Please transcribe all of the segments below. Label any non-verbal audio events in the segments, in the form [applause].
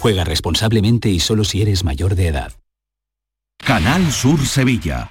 Juega responsablemente y solo si eres mayor de edad. Canal Sur Sevilla.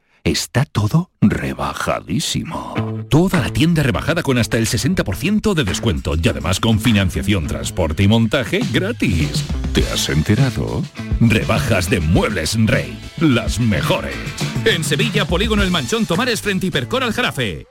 Está todo rebajadísimo. Toda la tienda rebajada con hasta el 60% de descuento y además con financiación, transporte y montaje gratis. ¿Te has enterado? Rebajas de Muebles Rey. Las mejores. En Sevilla, Polígono El Manchón Tomares frente Hipercor al Jarafe.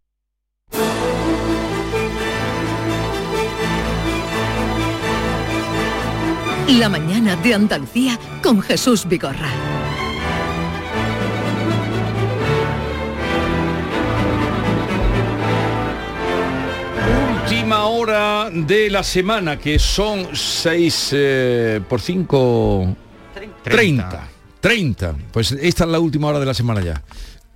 La mañana de Andalucía con Jesús Vigorra. Última hora de la semana, que son 6 por 5... 30. 30. Pues esta es la última hora de la semana ya.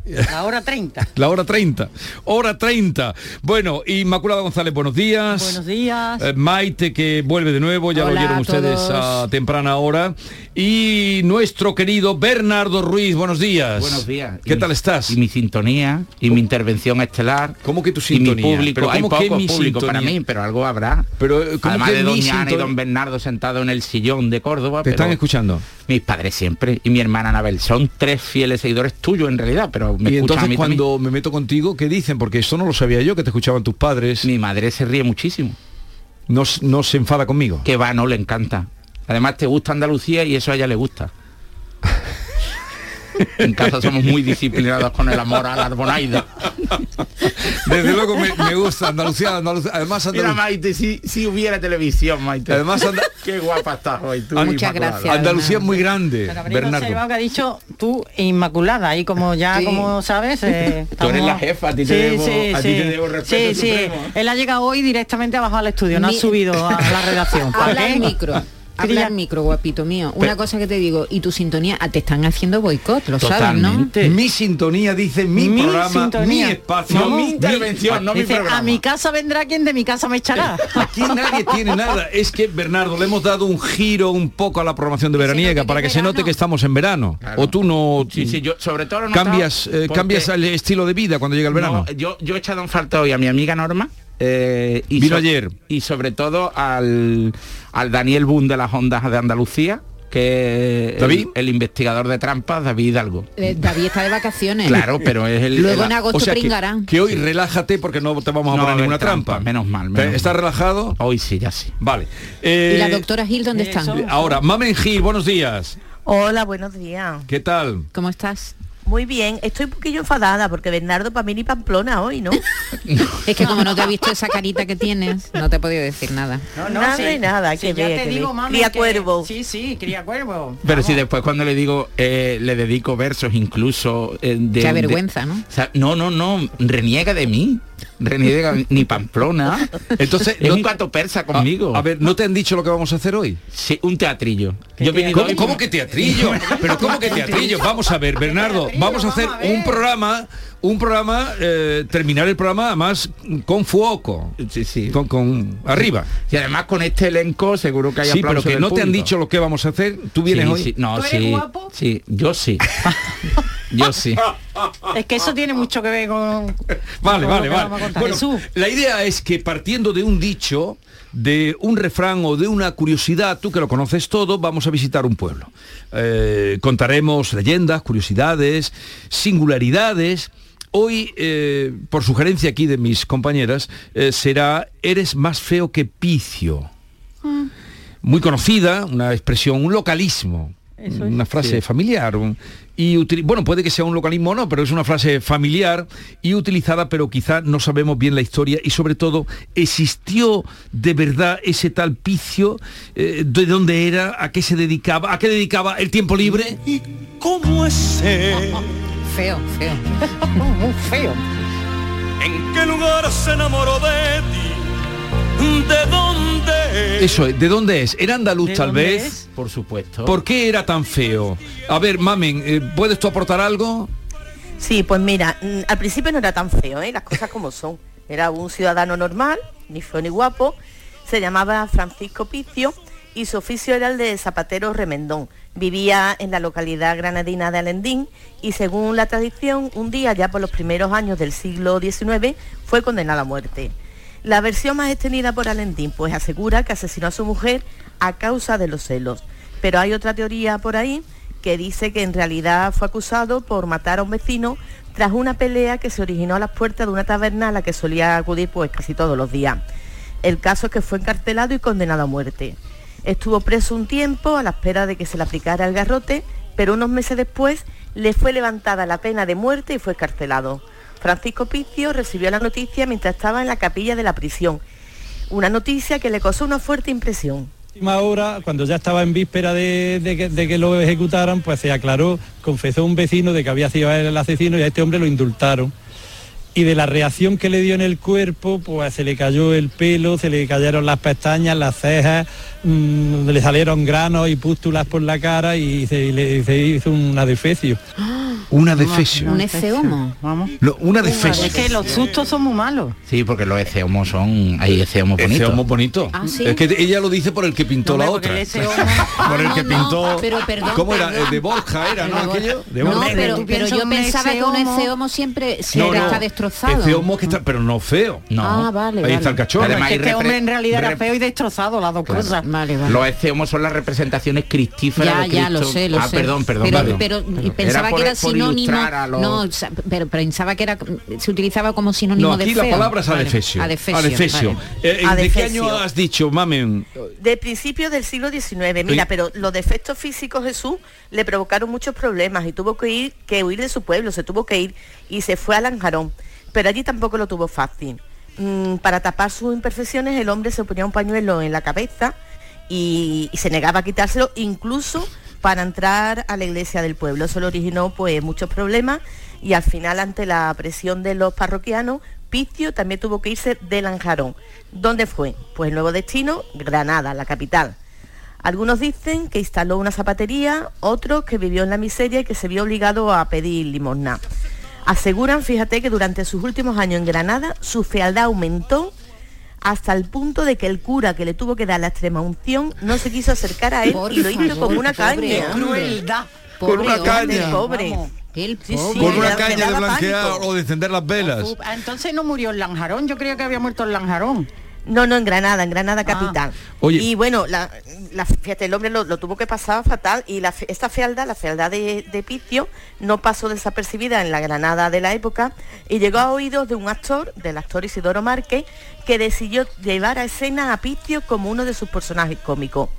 La hora 30. [laughs] La hora 30. Hora 30. Bueno, Inmaculada González, buenos días. Buenos días. Eh, Maite, que vuelve de nuevo, ya lo Hola oyeron a ustedes a temprana hora. Y nuestro querido Bernardo Ruiz, buenos días. Buenos días. ¿Qué Y tal mi- estás? Y mi sintonía, y mi intervención estelar. ¿Cómo que tu Y sintonía? mi público. ¿Pero Hay cómo que poco mi público sintonía? para mí, pero algo habrá. Pero, ¿cómo Además que de mi Doña Ana y sintonía? Don Bernardo sentado en el sillón de Córdoba. Te pero están escuchando. Mis padres siempre. Y mi hermana Anabel. Son tres fieles seguidores tuyos en realidad, pero me y a entonces también. cuando me meto contigo, ¿qué dicen? Porque eso no lo sabía yo, que te escuchaban tus padres. Mi madre se ríe muchísimo. No, no se enfada conmigo. Que va, no le encanta. Además te gusta Andalucía y eso a ella le gusta. En casa somos muy disciplinados con el amor a la arbonaida. Desde luego me, me gusta Andalucía, Andalucía. Además Mira Andalucía. Maite, si, si hubiera televisión, Maite. Además, anda- [laughs] qué guapa estás hoy tú. Muchas Inmaculada. gracias. Andalucía es muy grande, Bernardo. que ha dicho tú Inmaculada y como ya Sí. como sabes eh, [laughs] Tú eres la jefa, a ti te debo- a ti te debo respeto sí, sí. supremo. él ha llegado hoy directamente abajo al estudio no ha subido a la redacción ¿Para [laughs] Habla al micro. Habla al micro, guapito mío. Una cosa que te digo, y tu sintonía, ah, te están haciendo boicot, lo sabes, ¿no? Mi sintonía dice mi, Mi programa, sintonía. mi espacio, No, mi mi intervención, no mi programa. a mi casa vendrá quien de mi casa me echará Aquí nadie tiene nada. Es que, Bernardo, le hemos dado un giro un poco a la programación de veraniega para que que se note que estamos en verano. Claro. O tú no Sí, sí, yo sobre todo lo cambias, eh, porque- cambias el estilo de vida cuando llega el verano. No, yo, yo he echado en falta hoy a mi amiga Norma. Eh, y Vino ayer. Y sobre todo al, al Daniel Boone de las ondas de Andalucía, que es ¿David? El, el investigador de trampas, David Hidalgo. Eh, David está de vacaciones. Claro, pero es el... Luego el- en agosto o sea que, pringarán. que hoy relájate porque no te vamos a No poner a ninguna trampa. trampa, menos mal, menos ¿Estás mal. relajado? Hoy sí, ya sí. Vale. ¿Y Eh, la doctora Gil dónde están? Ahora, Mamen Gil, buenos días. Hola, buenos días. ¿Qué tal? ¿Cómo estás? Muy bien, estoy un poquillo enfadada porque Bernardo para mí ni Pamplona hoy, [laughs] ¿no? Es que como no te he visto esa carita que tienes, no te he podido decir nada. No, no, Nada sí. de nada, Sí, que ya vea, te que digo, mami, Cría que- cuervo. Sí, sí, cría cuervo. Pero si Vamos. después cuando le digo, eh, le dedico versos incluso eh, de... Qué de- vergüenza, ¿no? o sea, no, no, no, reniega de mí. René de Ga- ni Pamplona. Entonces, es no- un gato persa conmigo. A, a ver, ¿no te han dicho lo que vamos a hacer hoy? Sí, un teatrillo. Yo he venido ¿Cómo, hoy- cómo que teatrillo? Pero ¿cómo que teatrillo? Vamos a ver, Bernardo, vamos a hacer un programa, un programa, eh, terminar el programa además con fuoco. Sí, sí. Con, con arriba. Y además con este elenco seguro que hay Sí, pero que no te han dicho lo que vamos a hacer. ¿Tú vienes Sí, hoy? sí, no, sí, sí, yo sí. [laughs] yo sí. [laughs] Es que eso tiene mucho que ver con... Vale, con vale, vale. Bueno, la idea es que partiendo de un dicho, de un refrán o de una curiosidad, tú que lo conoces todo, vamos a visitar un pueblo. Eh, contaremos leyendas, curiosidades, singularidades. Hoy, eh, por sugerencia aquí de mis compañeras, eh, será Eres más feo que Picio. Muy conocida, una expresión, un localismo. Una frase Sí. familiar. un- y bueno, puede que sea un localismo o no, pero es una frase familiar y utilizada, pero quizá no sabemos bien la historia y sobre todo, ¿existió de verdad ese tal Picio? Eh, ¿De dónde era? ¿A qué se dedicaba? ¿A qué dedicaba el tiempo libre? ¿Cómo es él? [laughs] Feo, feo. [laughs] Muy feo. ¿En qué lugar se enamoró de ti? ¿De dónde? Eso es, ¿de dónde es? ¿Era andaluz ¿De tal vez? es? Por supuesto. ¿Por qué era tan feo? A ver, Mamen, eh, ¿puedes tú aportar algo? Sí, pues mira, mm, al principio no era tan feo, ¿eh? las cosas como son. Era un ciudadano normal, ni feo ni guapo. Se llamaba Francisco Picio y su oficio era el de zapatero remendón. Vivía en la localidad granadina de Alendín y según la tradición, un día ya por los primeros años del siglo XIX fue condenado a muerte. La versión más extendida por Alendín pues asegura que asesinó a su mujer a causa de los celos. Pero hay otra teoría por ahí que dice que en realidad fue acusado por matar a un vecino tras una pelea que se originó a las puertas de una taberna a la que solía acudir pues casi todos los días. El caso es que fue encarcelado y condenado a muerte. Estuvo preso un tiempo a la espera de que se le aplicara el garrote, pero unos meses después le fue levantada la pena de muerte y fue escarcelado. Francisco Picio recibió la noticia mientras estaba en la capilla de la prisión. Una noticia que le causó una fuerte impresión. última hora, cuando ya estaba en víspera de, de que, de que lo ejecutaran, pues se aclaró, confesó un vecino de que había sido él el asesino y a este hombre lo indultaron. Y de la reacción que le dio en el cuerpo, pues se le cayó el pelo, se le cayeron las pestañas, las cejas, mm, le salieron granos y pústulas por la cara y se, y le, se hizo un adefesio. Una defesio. Un eceomo. Vamos. No, una defesio. Es que los sustos son muy malos. Sí, porque los eceomos son... Hay eceomos bonitos. Eceomo bonito. Ah, ¿sí? Es que ella lo dice por el que pintó No, la otra. el [laughs] por el que no, no, pintó. pero perdón, ¿Cómo era? perdón. Eh, De Borja era, ¿no? De Borja. Aquello. De No, Borja. pero, tú pero piensas yo pensaba que un eceomo- siempre No, siempre no. está destrozado. Eceomo que está, pero no feo. No. Ah, vale, Ahí vale. está el cachorro. Además, Es que este hombre en realidad era feo y destrozado, las dos cosas. Vale, vale. Los eceomos son las representaciones cristíferas Ya, de ya, lo sé, lo ah, sé. perdón, perdón. Pero, perdón. pero pensaba que era por sinónimo. a los- No, pero pensaba que era se utilizaba como sinónimo No, aquí de la feo. palabra es Vale. adefesio. Adefesio. Adefesio. vale. Eh, eh, ¿De qué Adefesio. año has dicho, mamen? De principios del siglo XIX, mira, pero los defectos físicos Jesús le provocaron muchos problemas y tuvo que ir, que huir de su pueblo, se tuvo que ir y se fue a Lanjarón, pero allí tampoco lo tuvo fácil. Mm, para tapar sus imperfecciones el hombre se ponía un pañuelo en la cabeza y, y se negaba a quitárselo incluso para entrar a la iglesia del pueblo. Eso le originó pues muchos problemas y al final ante la presión de los parroquianos, Picio también tuvo que irse de Lanjarón. ¿Dónde fue? Pues el nuevo destino, Granada, la capital. Algunos dicen que instaló una zapatería, otros que vivió en la miseria y que se vio obligado a pedir limosna. Aseguran, fíjate, que durante sus últimos años en Granada su fealdad aumentó hasta el punto de que el cura que le tuvo que dar la extrema unción no se quiso acercar a él Por y lo hizo favor, con una caña. Crueldad. Con una Pobre caña. El pobre. Vamos. El Sí, pobre. sí, Con una caña de blanquear pánico. o de encender las velas. Uf, Entonces no murió en Lanjarón, yo creía que había muerto en Lanjarón. No, no, en Granada, en Granada capital. Oye. Y bueno, la, la- fíjate, el hombre lo, lo tuvo que pasar fatal y la, esta fealdad, la fealdad de, de Picio, no pasó desapercibida en la Granada de la época y llegó a oídos de un actor, del actor Isidoro Márquez, que decidió llevar a escena a Picio como uno de sus personajes cómicos.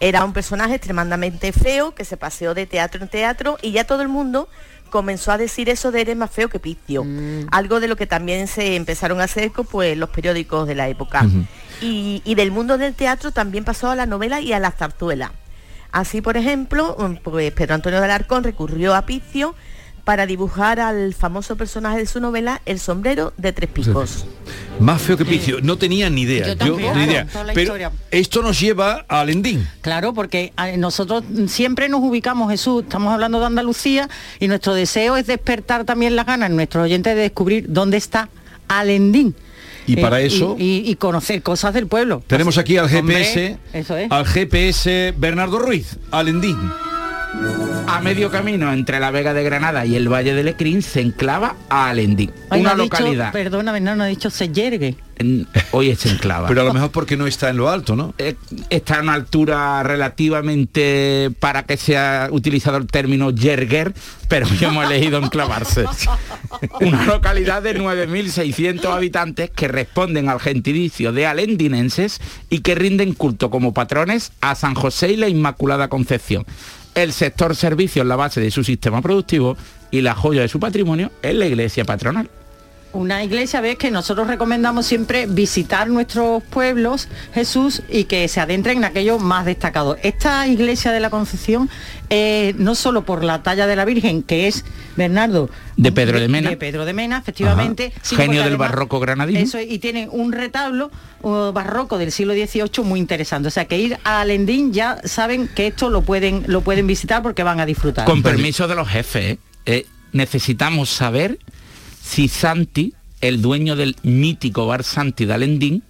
Era un personaje extremadamente feo que se paseó de teatro en teatro y ya todo el mundo comenzó a decir eso de eres más feo que Picio. Algo de lo que también se empezaron a hacer pues los periódicos de la época. y, y del mundo del teatro también pasó a la novela y a la zarzuela. Así, por ejemplo, mm, pues Pedro Antonio de Alarcón recurrió a Picio para dibujar al famoso personaje de su novela El sombrero de tres picos. Más feo que Picio. No tenía ni idea. Yo tampoco, ni idea. Pero esto nos lleva a Alendín. Claro, porque eh, nosotros siempre nos ubicamos, Jesús, estamos hablando de Andalucía y nuestro deseo es despertar también las ganas en nuestros oyentes de descubrir dónde está Alendín. Y para Eh, eso- Y, y- y conocer cosas del pueblo. Tenemos aquí al Hombre, GPS, eso es. al GPS Bernardo Ruiz, Alendín. A medio camino entre la Vega de Granada y el Valle de Lecrín se enclava a Alendín, Ay, no una ha dicho- localidad. perdóname, no, no ha dicho se yergue. hoy es enclava. Pero a lo mejor porque no está en lo alto, ¿no? Eh, está a una altura relativamente para que sea utilizado el término yerguer, pero yo hemos elegido enclavarse. [laughs] Una localidad de 9.600 habitantes que responden al gentilicio de alendinenses y que rinden culto como patrones a San José y la Inmaculada Concepción. El sector servicio es la base de su sistema productivo y la joya de su patrimonio es la iglesia patronal. Una iglesia, ves que nosotros recomendamos siempre visitar nuestros pueblos, Jesús, y que se adentren en aquello más destacado. Esta iglesia de la Concepción, eh, no solo por la talla de la Virgen, que es Bernardo, De Pedro de Mena. de Pedro de Mena, efectivamente. Genio del barroco granadino. Eso y tiene un retablo uh, barroco del siglo XVIII muy interesante. O sea que ir a Alendín ya saben que esto lo pueden, lo pueden visitar porque van a disfrutar. Con permiso de los jefes, ¿eh? Eh, necesitamos saber si Santi, el dueño del mítico bar Santi de Alendín,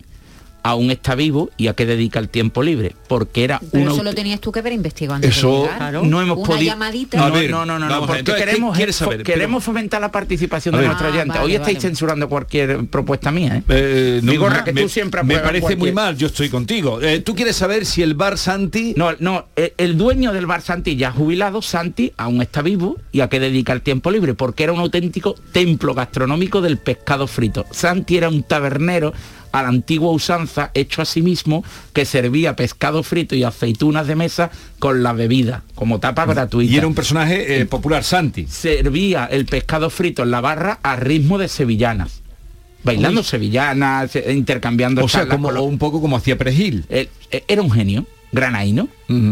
aún está vivo y a qué dedica el tiempo libre, porque era Pero eso lo tenías tú que haber investigado antes Eso de llegar. no hemos Una podido. llamadita. No, A ver, no, no, no, no, ver, porque entonces, ¿qué queremos, quieres saber? queremos fomentar la participación de nuestros Ah, oyentes. vale, Hoy estáis vale. censurando cualquier propuesta mía, ¿eh? Eh, no, Vigorra, que me, tú siempre me parece muy cualquier- mal, yo estoy contigo. Eh, ¿Tú quieres saber si el bar Santi... No, no, eh, el dueño del bar Santi ya jubilado, Santi, aún está vivo y a qué dedica el tiempo libre, porque era un auténtico templo gastronómico del pescado frito. Santi era un tabernero a la antigua usanza, hecho a sí mismo, que servía pescado frito y aceitunas de mesa con la bebida, como tapa gratuita. Y era un personaje eh, popular, Santi. Servía el pescado frito en la barra a ritmo de sevillanas. Bailando Uy. sevillanas, eh, intercambiando O sea, como, un poco como hacía Perejil. eh, era un genio granaíno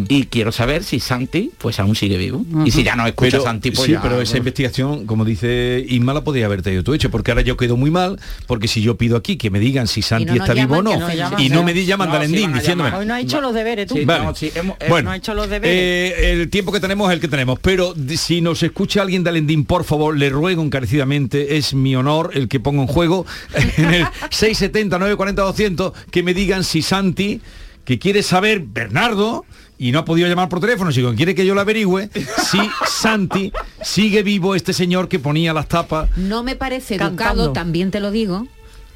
y quiero saber si Santi pues aún sigue vivo y si ya no escucha pero, Santi pues sí, ya- pero esa investigación, como dice Isma, la podía haber tenido tú hecho, porque ahora yo quedo muy mal, porque si yo pido aquí que me digan si Santi no está vivo o no, llaman, y no me di llaman No, de Alendín sí van a diciéndome. Hoy no ha hecho los deberes tú. Vale. No, sí, hemos- eh, bueno, no ha hecho los deberes. eh, el tiempo que tenemos es el que tenemos, pero si nos escucha alguien de Alendín, por favor, le ruego encarecidamente, es mi honor el que pongo en juego [laughs] en el 670 940 200 que me digan si Santi, que quiere saber Bernardo y no ha podido llamar por teléfono, si quiere que yo lo averigüe, si [laughs] Santi sigue vivo este señor que ponía las tapas. No me parece Cantando. educado, también te lo digo,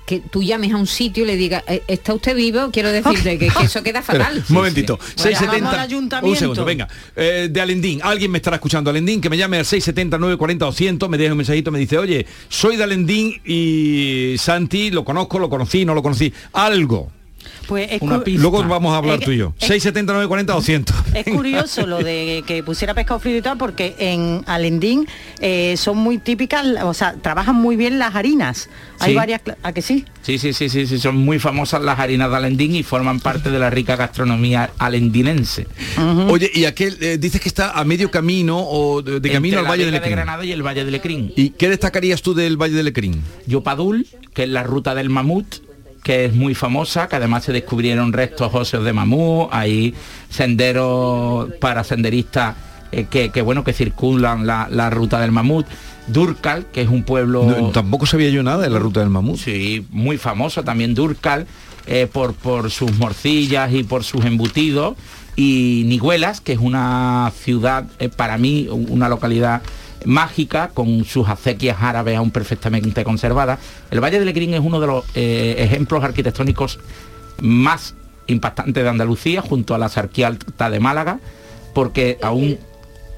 que tú llames a un sitio y le digas, "Eh, ¿está usted vivo? Quiero decirte que, que eso queda [laughs] fatal. un momentito. Bueno, 670. llamamos al ayuntamiento. Un segundo, venga. Eh, de Alendín. Alguien me estará escuchando Alendín, que me llame al 670 940 200, me deja un mensajito, me dice, oye, soy de Alendín y Santi, lo conozco, lo conocí, no lo conocí. Algo. Pues es Una cu- pista. Luego vamos a hablar Es- tú y yo. es- 670 940 200. Es curioso lo de que pusiera pescado frito y tal, porque en Alendín eh, son muy típicas, o sea, trabajan muy bien las harinas. Hay Sí. varias, ¿a que sí? Sí, sí, sí, sí, sí, son muy famosas las harinas de Alendín y forman parte de la rica gastronomía alendinense. Oye, y aquel, eh, dices que está a medio camino o de, de camino Entre al la Valle de Vega de Lecrín. Granada y el Valle de Lecrín. ¿Y qué destacarías tú del Valle de Lecrín? Yopadul, que es la ruta del mamut, que es muy famosa, que además se descubrieron restos óseos de mamut, hay senderos para senderistas eh, que, que, bueno que circulan la, la ruta del mamut. Durcal, que es un pueblo No, tampoco sabía yo nada de la ruta del mamut. Sí, muy famoso también Durcal, eh, por, por sus morcillas y por sus embutidos. Y Niguelas, que es una ciudad, eh, para mí, una localidad mágica, con sus acequias árabes aún perfectamente conservadas. El Valle de Lecrín es uno de los eh, ejemplos arquitectónicos más impactantes de Andalucía, junto a la Sarquía Alta de Málaga, porque aún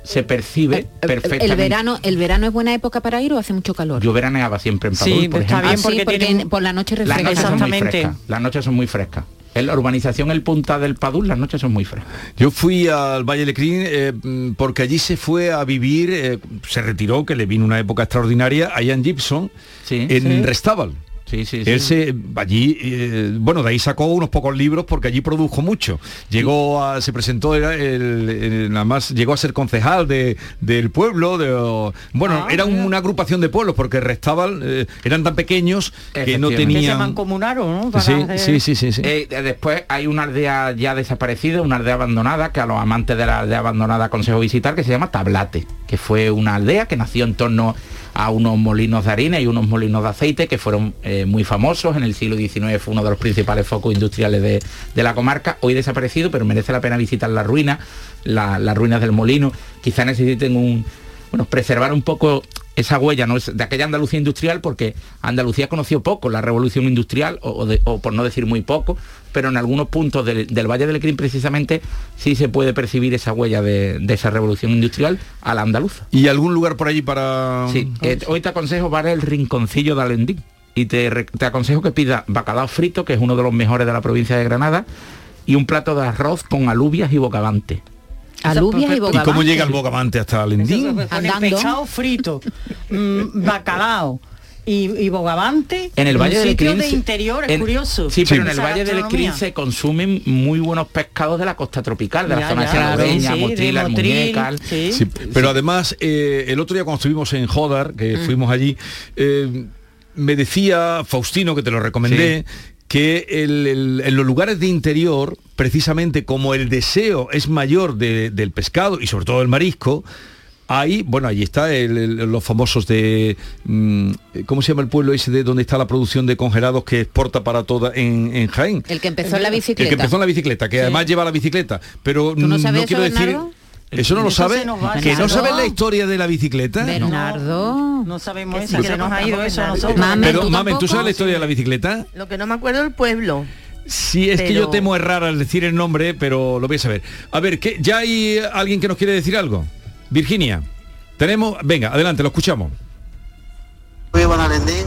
se percibe perfectamente. El verano, ¿El verano es buena época para ir o hace mucho calor? Yo veraneaba siempre en Sí, Padul, por está ejemplo. bien Ah, sí, porque tienen- por la noche Las noches son muy frescas. Las noches son muy frescas. En la urbanización El Punta del Padul, las noches son muy frescas. Yo fui al Valle de Lecrín eh, porque allí se fue a vivir, eh, se retiró, que le vino una época extraordinaria, a Ian Gibson, en sí. Restábal. Sí, sí, sí. Él se, allí, eh, bueno, de ahí sacó unos pocos libros porque allí produjo mucho. Llegó a, se presentó, era el, el- nada más, llegó a ser concejal de, del pueblo, de, bueno, Ah, era un- una agrupación de pueblos porque restaban, eh, eran tan pequeños que no Efectivamente. Que se tenían... mancomunaron, ¿no? Para Sí, hacer- sí, sí, sí, sí. Eh, de- después hay una aldea ya desaparecida, una aldea abandonada, que a los amantes de la aldea abandonada aconsejo visitar, que se llama Tablate, que fue una aldea que nació en torno a unos molinos de harina y unos molinos de aceite que fueron eh, muy famosos. En el siglo XIX fue uno de los principales focos industriales de, de la comarca, hoy desaparecido, pero merece la pena visitar la- las ruinas del molino. Quizá necesiten un, bueno, preservar un poco esa huella de aquella Andalucía industrial, porque Andalucía conoció poco la revolución industrial, o, o de- o por no decir muy poco, pero en algunos puntos del, del Valle del Crin precisamente sí se puede percibir esa huella de, de esa revolución industrial a la andaluza. ¿Y algún lugar por allí para...? Sí, eh, hoy te aconsejo para el rinconcillo de Alendín. Y te, te aconsejo que pida bacalao frito, que es uno de los mejores de la provincia de Granada, y un plato de arroz con alubias y bocavante. Alubias y ¿Y bogavante. cómo llega el bocavante hasta Alendín? Ponen Andando. pescado frito, mm, [laughs] bacalao y, y bogavante. En el un Valle del sitio Crin de interior, es en- curioso. Sí, pero en el Valle del. Crin se consumen muy buenos pescados de la costa tropical, de la Ya, zona ya, sí, de Motril, Motril, Almuñécar. sí. Sí, pero además, eh, el otro día cuando estuvimos en Jodar, que Mm. fuimos allí, eh, me decía Faustino, que te lo recomendé, que el- el- en los lugares de interior, precisamente como el deseo es mayor de- del pescado y sobre todo del marisco, Ahí, bueno, ahí está el- el- los famosos de, mm, ¿cómo se llama el pueblo ese de donde está la producción de congelados que exporta para toda en, en Jaén? El que empezó en la El bicicleta. que empezó en la bicicleta, que además lleva la bicicleta, pero ¿Tú no quiero eso, decir... Bernardo? ¿Eso no lo sabe? ¿Que no sabes la historia de la bicicleta? Bernardo. No sabemos Que eso, que nos ha ido eso a nosotros. Pero, ¿tú Mamen, ¿tú sabes la historia de la bicicleta? Lo que no me acuerdo del pueblo. Sí, es que yo temo errar al decir el nombre, pero lo voy a saber. A ver, ¿qué, ¿ya hay alguien que nos quiere decir algo? Virginia, tenemos... Venga, adelante, lo escuchamos. Vivo en Alendín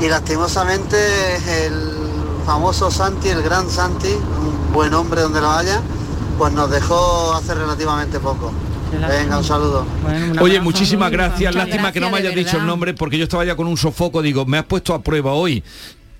y lastimosamente el famoso Santi, el gran Santi, un buen hombre donde lo haya, pues nos dejó hace relativamente poco. Venga, un saludo. Oye, muchísimas gracias. Muchas Lástima que no me hayas dicho el nombre porque yo estaba ya con un sofoco. Digo, me has puesto a prueba hoy.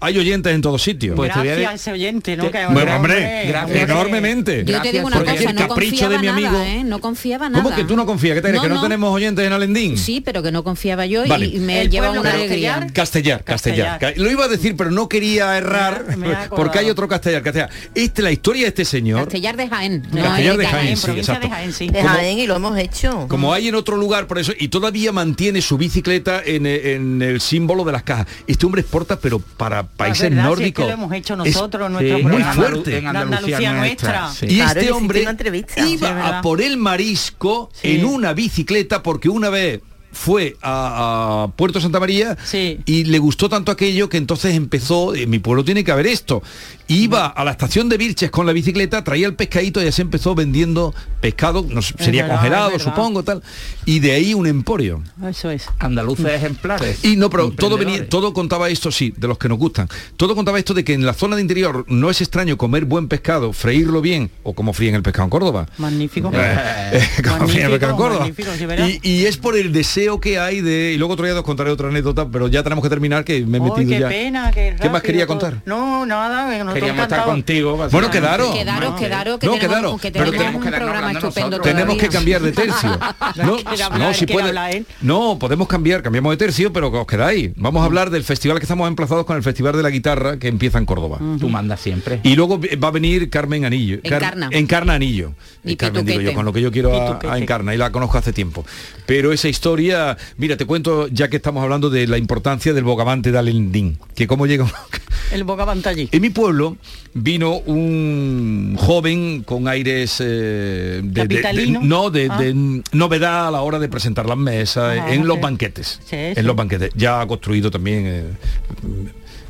Hay oyentes en todos sitios. Gracias a ese oyente, ¿no? Que- Bueno, hombre, hombre, enormemente. Yo te digo una Porque cosa, el no capricho confiaba de mi amigo. nada, ¿eh? No confiaba nada. ¿Cómo que tú no confías? ¿Qué te crees? No, ¿Que no, no. tenemos oyentes en Alendín? Sí, pero que no confiaba yo y- Vale. y, me lleva una alegría. Castellar, Castellar. Ca- Lo iba a decir, pero no quería errar, [laughs] porque hay otro Castellar, Castellar. Este, la historia de este señor, Castellar de Jaén. no Castellar de Jaén, sí, provincia exacto. de Jaén, sí. De Como- Jaén y lo hemos hecho. como hay en otro lugar, por eso, y todavía mantiene su bicicleta en, en el símbolo de las cajas. Este hombre exporta, pero para países verdad, si es que nórdicos. lo hemos hecho Es- nosotros, nuestro muy fuerte. En Andalucía nuestra. Y Claro, este hombre iba Sí, es a por el marisco en una bicicleta porque una vez fue a, a Puerto Santa María y le gustó tanto aquello que entonces empezó, en mi pueblo tiene que haber esto. Iba a la estación de Virches con la bicicleta, traía el pescadito y ya se empezó vendiendo pescado, no sería verdad, congelado, supongo, tal. Y de ahí un emporio. Eso es. Andaluces ejemplares. Y no, pero todo venía, todo contaba esto, sí, de los que nos gustan. Todo contaba esto de que en la zona de interior no es extraño comer buen pescado, freírlo bien, o como fríen el pescado en Córdoba. Magnífico. Eh, [laughs] como fríen el pescado en Córdoba. magnífico, sí, verás. Y, y es por el deseo que hay de. Y luego otro día os contaré otra anécdota, pero ya tenemos que terminar que me he metido qué ya. pena, qué ¿Qué más quería contar? No, nada, que Queríamos estar contigo. Bueno, quedaros. Quedaros, quedaros, que No, tenemos, quedaros, que pero tenemos un que programa estupendo. Tenemos que cambiar de tercio. [laughs] No, hablar, no, si puede. No, podemos cambiar, cambiamos de tercio, pero que os quedáis. Vamos a hablar del festival que estamos emplazados con el Festival de la Guitarra que empieza en Córdoba. Tú mandas siempre. Y luego va a venir Carmen Anillo. Car- Encarna. Encarna Anillo. Y Carmen, digo yo, Pituquete. con lo que yo quiero a, Pituquete. a Encarna y la conozco hace tiempo. Pero esa historia, mira, te cuento, ya que estamos hablando de la importancia del bogavante de Alendín, que cómo llega... [laughs] El bogavante allí. En mi pueblo vino un joven con aires eh, de- de, de- Capitalino. no de, Ah. novedad a la hora de presentar las mesas Ah, en los banquetes Sí, en los banquetes ya ha construido también eh,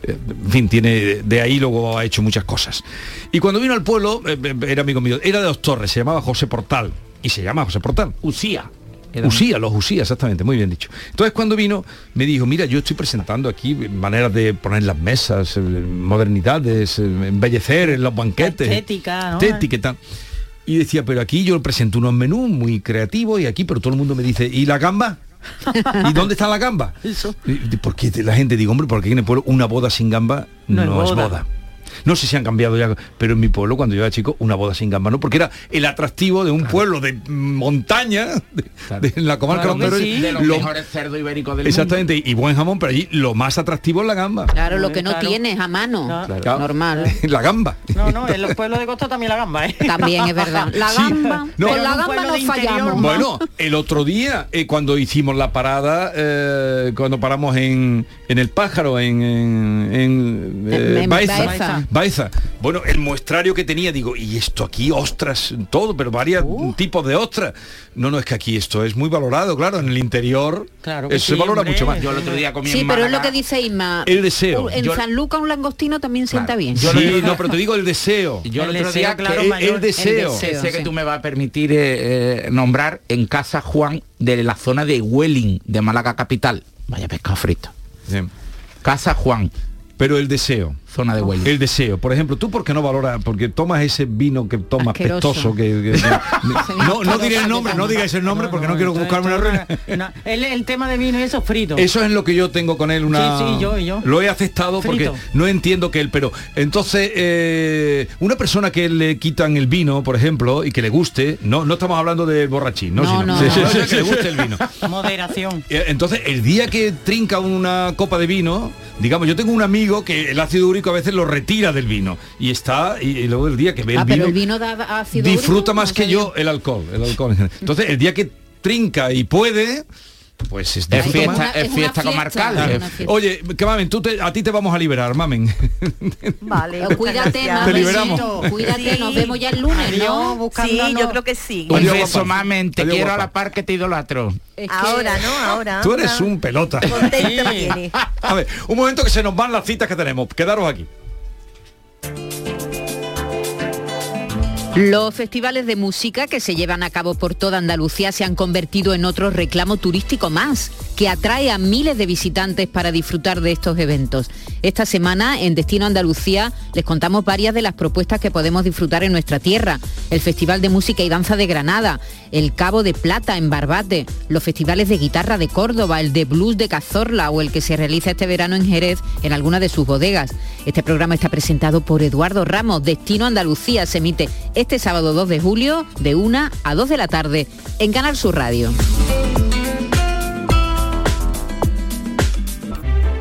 en fin tiene de ahí luego ha hecho muchas cosas y cuando vino al pueblo eh, era amigo mío era de dos torres se llamaba José Portal y se llama José Portal Usía. Usía, los Usía, exactamente, muy bien dicho. Entonces cuando vino, me dijo, mira, yo estoy presentando aquí maneras de poner las mesas, eh, modernidades, eh, embellecer en los banquetes. estética, ¿no? estética y tal. Y decía, pero aquí yo presento unos menús muy creativos y aquí, pero todo el mundo me dice, ¿y la gamba? ¿Y dónde está la gamba? [laughs] Y- Porque la gente digo, hombre, porque aquí en el pueblo una boda sin gamba no, No es es boda. No sé si han cambiado ya, pero en mi pueblo, cuando yo era chico, una boda sin gamba, ¿no? Porque era el atractivo de un pueblo de montaña, de, de la comarca Claro de los sí. de los lo- mejores cerdos ibéricos del Exactamente, y buen jamón, pero allí lo más atractivo es la gamba. Claro, lo que no tienes a mano. Claro. Normal. [laughs] La gamba. No, no, en los pueblos de costa también la gamba, ¿eh? También es verdad. [laughs] La Sí. gamba, No. con la gamba pueblo no de interior, fallamos. Bueno, el otro día, eh, cuando hicimos la parada, eh, cuando paramos en, en el pájaro, en, en, en, eh, En- en Baeza, Baeza. Baeza. Bueno, el muestrario que tenía, digo, y esto aquí, ostras, todo, pero varios Uh. tipos de ostras. No, no, es que aquí esto es muy valorado, claro, en el interior Claro que eso sí, se valora hombre. mucho más. Yo el otro día comí Sí, en pero es lo que dice Isma. El deseo. En Yo- San Luca un langostino también sienta bien. Yo Sí, digo- no, pero te digo el deseo. Yo el, El otro deseo, día claro, que- el, mayor. el deseo. El sé, deseo. sé que sí. tú me vas a permitir eh, eh, nombrar en Casa Juan de la zona de Welling, de Málaga capital. Vaya pescado frito. Sí. Casa Juan, Pero el deseo. zona de Welling. El deseo. Por ejemplo, tú por qué no valoras, porque tomas ese vino que tomas pestoso, que, que- [laughs] no, no diré el nombre, no digáis el nombre porque no, quiero buscarme una ruina. No, el, el tema de vino y eso frito. Eso es lo que yo tengo con él una. Sí, sí, yo, y yo. Lo he aceptado porque Frito. no entiendo que él, pero entonces eh, una persona que le quitan el vino, por ejemplo, y que le guste, no, no estamos hablando del borrachín, no, No, sino no, no. sí, que le guste el vino. [laughs] Moderación. Eh, Entonces, el día que trinca una copa de vino, digamos, yo tengo un amigo que el ácido úrico a veces lo retira del vino y está y, y luego el día que ve Ah, el pero vino, el vino da ácido disfruta úrico, más no que yo el alcohol, el alcohol. Entonces, el día que trinca y puede, pues es, Es disfruta fiesta, una- es fiesta fiesta. comarcal. Fiesta. Oye, que mamen, tú te- a ti te vamos a liberar, mamen. [laughs] Vale. Cuídate, gracias. Te liberamos. Cuídate, Sí. nos vemos ya el lunes, Adiós, ¿no? buscándonos. Sí, yo creo que sí. Un Adiós, beso, guapa. mamen, te Adiós, quiero a la par que te idolatro. Es que- Ahora, ¿no? Ahora. Tú eres ahora. un pelota. Tiene. A ver, un momento que se nos van las citas que tenemos. Quedaros aquí. Los festivales de música que se llevan a cabo por toda Andalucía se han convertido en otro reclamo turístico más, que atrae a miles de visitantes para disfrutar de estos eventos. Esta semana en Destino Andalucía les contamos varias de las propuestas que podemos disfrutar en nuestra tierra. El Festival de Música y Danza de Granada, el Cabo de Plata en Barbate, los festivales de guitarra de Córdoba, el de blues de Cazorla o el que se realiza este verano en Jerez en alguna de sus bodegas. Este programa está presentado por Eduardo Ramos. Destino Andalucía se emite este sábado 2 de julio de 1 a 2 de la tarde en Canal Sur Radio.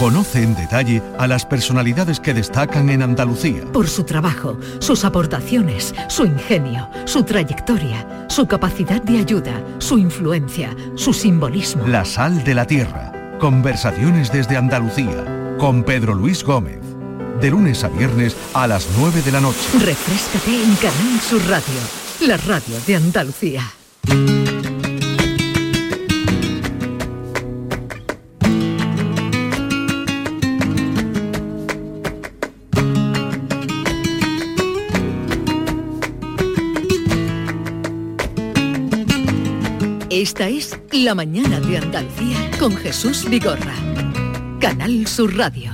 Conoce en detalle a las personalidades que destacan en Andalucía. Por su trabajo, sus aportaciones, su ingenio, su trayectoria, su capacidad de ayuda, su influencia, su simbolismo. La sal de la tierra. Conversaciones desde Andalucía con Pedro Luis Gómez. De lunes a viernes a las 9 de la noche. Refrescate en Canal Sur Radio, la radio de Andalucía. Esta es La mañana de Andalucía con Jesús Vigorra. Canal Sur Radio.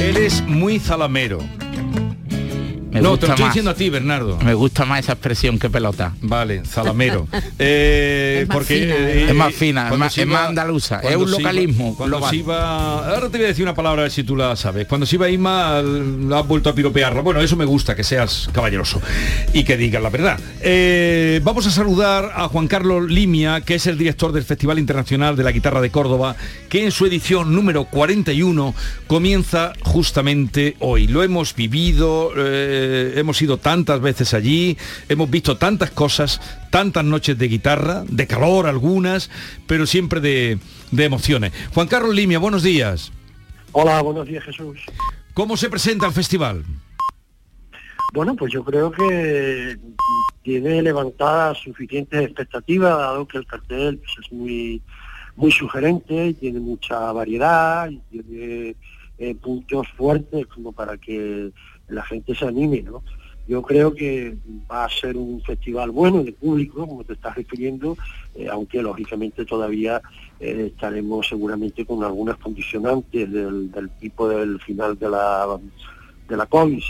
Él es muy zalamero. Me no, gusta te lo estoy más. diciendo a ti, Bernardo. Me gusta más esa expresión que pelota. Vale, zalamero. [laughs] Eh, Es más porque fina, eh, ¿verdad? Es más fina, es más- es andaluza, es un localismo Cuando global. se iba, ahora te voy a decir una palabra a ver si tú la sabes. Cuando se iba Isma, la has vuelto a piropearla. Bueno, eso me gusta, que seas caballeroso y que digas la verdad. Eh, vamos a saludar a Juan Carlos Limia, que es el director del Festival Internacional de la Guitarra de Córdoba, que en su edición número 41 comienza justamente hoy. Lo hemos vivido, eh, hemos ido tantas veces allí, hemos visto tantas cosas, tantas noches de guitarra, de calor algunas, pero siempre de, de emociones. Juan Carlos Limia, buenos días. Hola, buenos días Jesús. ¿Cómo se presenta el festival? Bueno, pues yo creo que tiene levantadas suficientes expectativas, dado que el cartel pues, es muy muy sugerente, y tiene mucha variedad y tiene eh, puntos fuertes como para que la gente se anime, ¿no? Yo creo que va a ser un festival bueno de público, como te estás refiriendo, eh, aunque lógicamente todavía eh, estaremos seguramente con algunas condicionantes del, tipo del final de la de la COVID,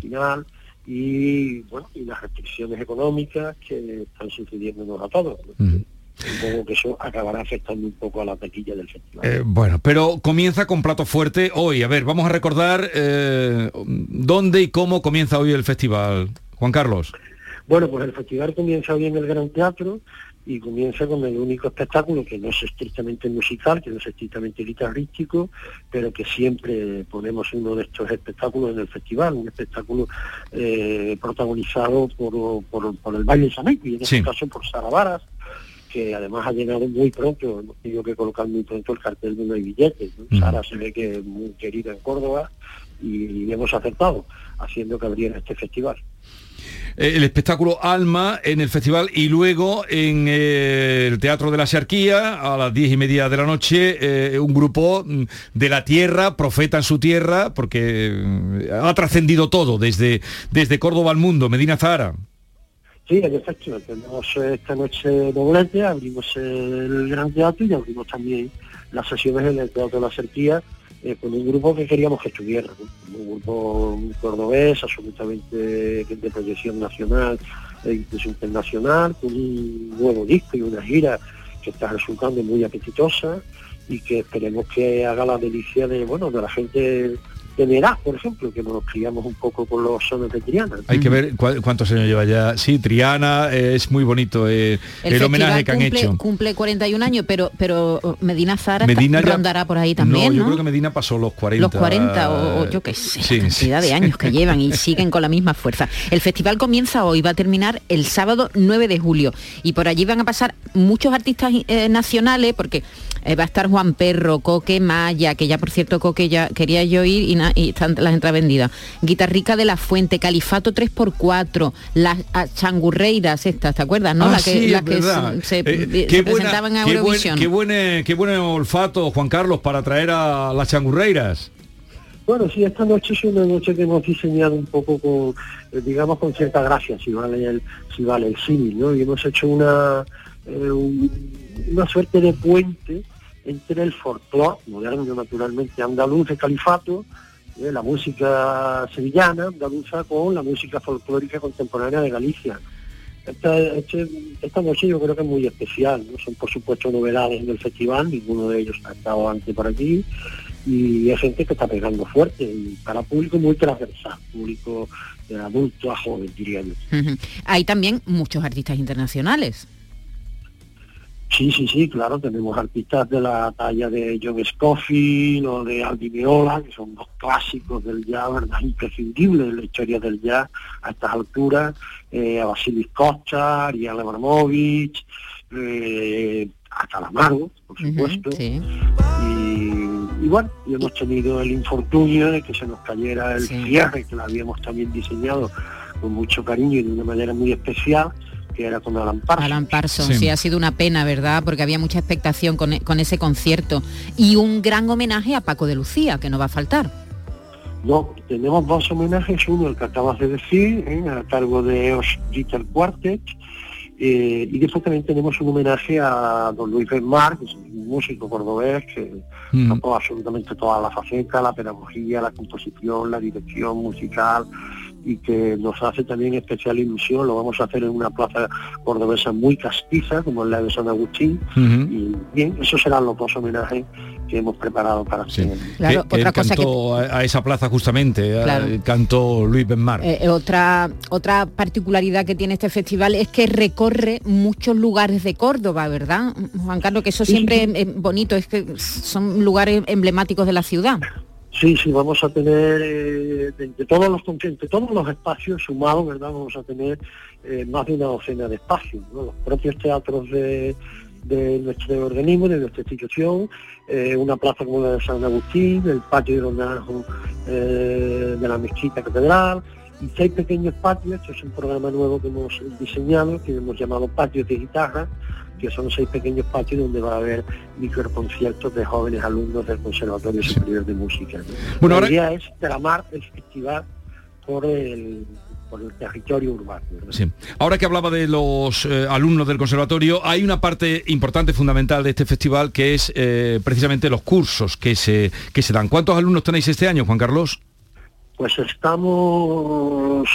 final, y bueno, y las restricciones económicas que están sucediéndonos a todos. Supongo que eso acabará afectando un poco a la taquilla del festival. Eh, bueno, pero comienza con plato fuerte hoy. A ver, vamos a recordar eh, dónde y cómo comienza hoy el festival. Juan Carlos. Bueno, pues el festival comienza hoy en el Gran Teatro y comienza con el único espectáculo que no es estrictamente musical, que no es estrictamente guitarrístico, pero que siempre ponemos uno de estos espectáculos en el festival, un espectáculo eh, protagonizado por, por, el baile Sameco y en este caso por Sara Varas, que además ha llegado muy pronto, hemos tenido que colocar muy pronto el cartel de no hay billetes. Sara se ve que es muy querida en Córdoba y, hemos acertado haciendo que abriera este festival eh, el espectáculo Alma en el festival y luego en eh, el Teatro de la Xarquía a las diez y media de la noche eh, un grupo mm, de la tierra, profeta en su tierra, porque ha trascendido todo desde, desde Córdoba al mundo, Medina Zahara. Sí, en efecto, tenemos esta noche doblete, abrimos el Gran Teatro y abrimos también las sesiones en el Teatro de la Serpía eh, con un grupo que queríamos que estuviera, un grupo cordobés, absolutamente de proyección nacional e incluso internacional, con un nuevo disco y una gira que está resultando muy apetitosa y que esperemos que haga la delicia de bueno de la gente de por ejemplo, que nos criamos un poco con los sones de Triana. Hay que ver cuántos años lleva ya. Sí, Triana eh, es muy bonito eh, el, homenaje que han hecho. Cumple 41 años, pero pero oh, Medina Zara Medina rondará por ahí también. No, yo creo que Medina pasó los 40. Los 40 o, yo qué sé, cantidad de años que llevan y [laughs] siguen con la misma fuerza. El festival comienza hoy, va a terminar el sábado 9 de julio y por allí van a pasar muchos artistas eh, nacionales porque va a estar Juan Perro, Coque Maya, que ya por cierto Coque ya quería yo ir y y están las entradas vendidas. Guitarrica de la Fuente, Califato 3x4, las changurreiras estas, ¿te acuerdas? ¿no? Ah, la que, se, eh, presentaban en Eurovisión. Qué buen, qué, buen, olfato, Juan Carlos, para traer a las changurreiras. Bueno, sí, esta noche es una noche que hemos diseñado un poco con, eh, digamos, con cierta gracia, si vale el, si vale el símil, ¿no? Y hemos hecho una, eh, una suerte de puente entre el folclore moderno, naturalmente, andaluz de califato, eh, la música sevillana, andaluza, con la música folclórica contemporánea de Galicia. Esta, este, noche yo creo que es muy especial, ¿no? son por supuesto novedades en el festival, ninguno de ellos ha estado antes por aquí, y hay gente que está pegando fuerte, y para público muy transversal, público de adulto a joven, diría yo. Hay también muchos artistas internacionales. Sí, sí, sí, claro, tenemos artistas de la talla de John Scofield o de Aldi Meola, que son dos clásicos del jazz, ¿verdad? Imprescindibles en la historia del jazz a estas alturas, eh, a Vasilis Costa, Ariel Abramovich, eh, a Calamaro, por supuesto. y, bueno, y hemos tenido el infortunio de que se nos cayera el cierre, que lo habíamos también diseñado con mucho cariño y de una manera muy especial, que era con Alan Parsons. Alan Parsons, sí. ha sido una pena, ¿verdad? Porque había mucha expectación con, ese concierto. Y un gran homenaje a Paco de Lucía, que no va a faltar. No, tenemos dos homenajes, uno el que acabas de decir, ¿eh? a cargo de Eos Guitar Quartet, eh, y después también tenemos un homenaje a don Luis Benmar, que es un músico cordobés que mm. tocó absolutamente toda la faceta, la pedagogía, la composición, la dirección musical, y que nos hace también especial ilusión. Lo vamos a hacer en una plaza cordobesa muy castiza, como es la de San Agustín. Y bien, esos serán los dos homenajes que hemos preparado para sí. Claro, otra cosa a, esa plaza justamente, cantó Luis Benmar. Eh, eh, otra, otra particularidad que tiene este festival es que recorre muchos lugares de Córdoba, ¿verdad? Juan Carlos, que eso siempre es bonito, es que son lugares emblemáticos de la ciudad. Sí, sí, vamos a tener eh, de, todos los de todos los espacios sumados, ¿verdad? Vamos a tener eh, más de una docena de espacios. Los propios teatros de, nuestro organismo, de nuestra institución, eh, una plaza como la de San Agustín, el patio de los naranjos de la mezquita catedral, y seis pequeños patios, esto es un programa nuevo que hemos diseñado, que hemos llamado patios de guitarra, que son seis pequeños patios donde va a haber microconciertos de jóvenes alumnos del Conservatorio Superior de Música. ¿no? Bueno, La ahora- idea es tramar el festival por el, por el territorio urbano. ¿no? Sí. Ahora que hablaba de los eh, alumnos del conservatorio, hay una parte importante, fundamental de este festival, que es eh, precisamente los cursos que se, que se dan. ¿Cuántos alumnos tenéis este año, Juan Carlos? Pues estamos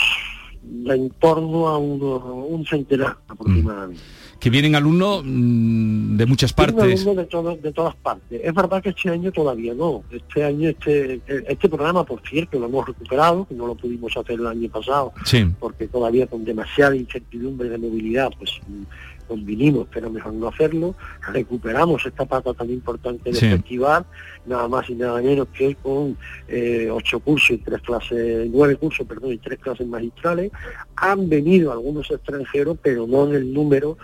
en torno a uno- un centenar aproximadamente. Que vienen alumnos mm, de muchas partes. alumnos de, todo- de todas partes. Es verdad que este año todavía no. Este año, este, este programa, por cierto, lo hemos recuperado, que no lo pudimos hacer el año pasado, Sí. porque todavía con demasiada incertidumbre de movilidad, pues mm, convinimos, pero mejor no hacerlo. Recuperamos esta pata tan importante del Sí. festival, nada más y nada menos que con eh, ocho cursos y tres clases, nueve cursos, perdón, y tres clases magistrales. Han venido algunos extranjeros, pero no en el número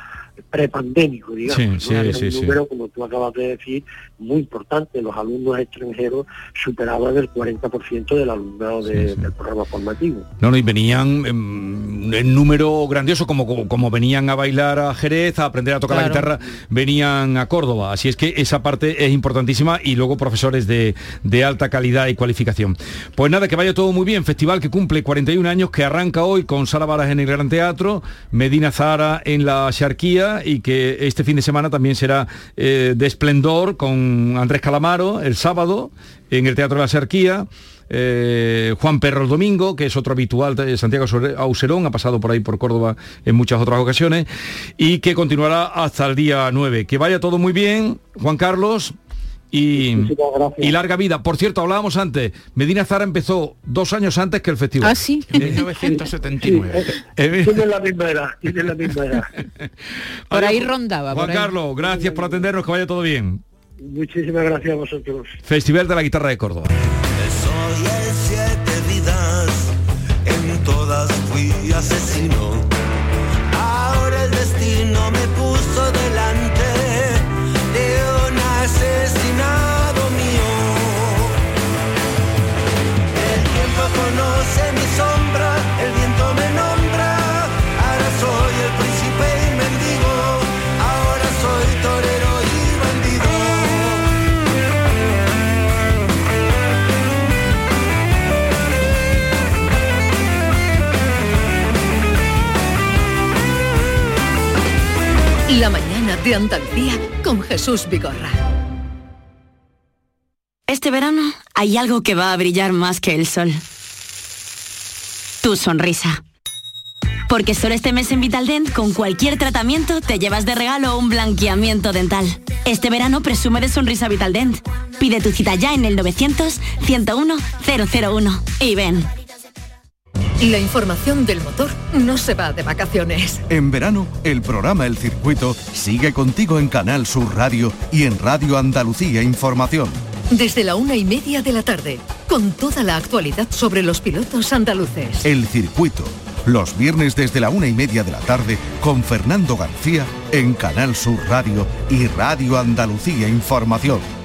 prepandémico, digamos. Sí, ¿no? sí, Era un sí. número, como tú acabas de decir, muy importante. Los alumnos extranjeros superaban el 40% del alumnado de- del programa formativo. No, no, y venían em, en número grandioso, como, como, como venían a bailar a Jerez, a aprender a tocar la guitarra, venían a Córdoba. Así es que esa parte es importantísima y luego profesores de, de alta calidad y cualificación. Pues nada, que vaya todo muy bien. Festival que cumple 41 años, que arranca hoy con Sara Varas en el Gran Teatro, Medina Zara en la Xarquía y que este fin de semana también será eh, de esplendor con Andrés Calamaro el sábado en el Teatro de la Xarquía. eh, Juan Perro el domingo, que es otro habitual de Santiago Auserón, ha pasado por ahí por Córdoba en muchas otras ocasiones, y que continuará hasta el día 9. Que vaya todo muy bien, Juan Carlos, y, y larga vida. Por cierto, hablábamos antes, Medina Zara empezó dos años antes que el festival. Ah, sí. En 1979. [laughs] Tienen la misma edad, tienen la misma edad. Por ahí rondaba. Juan ahí. Carlos, gracias por atendernos, que vaya todo bien. Muchísimas gracias a vosotros. Festival de la Guitarra de Córdoba. Soy el siete vidas, en todas fui asesino. De Andalucía con Jesús Vigorra. Este verano hay algo que va a brillar más que el sol. Tu sonrisa. Porque solo este mes en Vitaldent, con cualquier tratamiento, te llevas de regalo un blanqueamiento dental. Este verano presume de sonrisa Vitaldent. Pide tu cita ya en el 900-101-001 y ven. La información del motor no se va de vacaciones. En verano, el programa El Circuito sigue contigo en Canal Sur Radio y en Radio Andalucía Información. Desde la una y media de la tarde, con toda la actualidad sobre los pilotos andaluces. El Circuito, los viernes desde la una y media de la tarde con Fernando García en Canal Sur Radio y Radio Andalucía Información.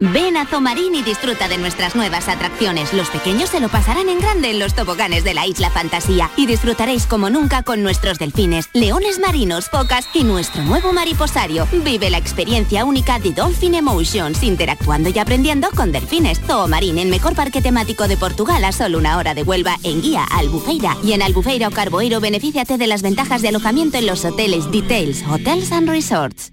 Ven a Zomarín y disfruta de nuestras nuevas atracciones. Los pequeños se lo pasarán en grande en los toboganes de la Isla Fantasía y disfrutaréis como nunca con nuestros delfines, leones marinos, focas y nuestro nuevo mariposario. Vive la experiencia única de Dolphin Emotions, interactuando y aprendiendo con delfines. Zoomarín, el mejor parque temático de Portugal a solo una hora de Huelva en guía Albufeira. Y en Albufeira o Carboeiro benefíciate de las ventajas de alojamiento en los hoteles Details, Hotels and Resorts.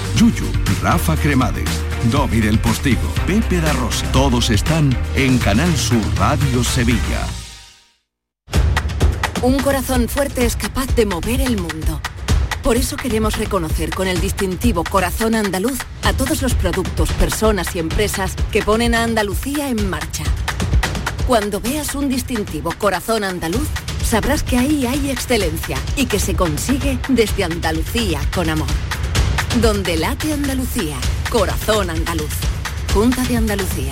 Yuyu, Rafa Cremades, Domi del Postigo, Pepe da Rosa. Todos están en Canal Sur Radio Sevilla. Un corazón fuerte es capaz de mover el mundo. Por eso queremos reconocer con el distintivo Corazón Andaluz a todos los productos, personas y empresas que ponen a Andalucía en marcha. Cuando veas un distintivo Corazón Andaluz, sabrás que ahí hay excelencia y que se consigue desde Andalucía con amor. Donde late Andalucía, Corazón Andaluz. Junta de Andalucía.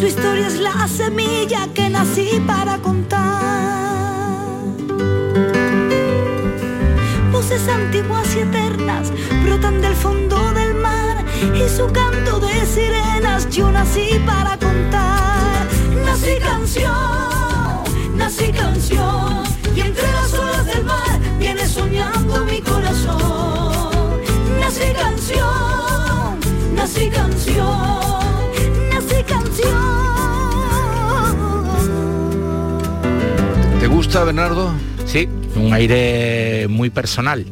su historia es la semilla que nací para contar. Voces antiguas y eternas brotan del fondo del mar y su canto de sirenas yo nací para contar. Nací canción, nací canción y entre las olas del mar viene soñando mi corazón. Nací canción, nací canción. ¿Te gusta, Bernardo? Sí, un aire muy personal.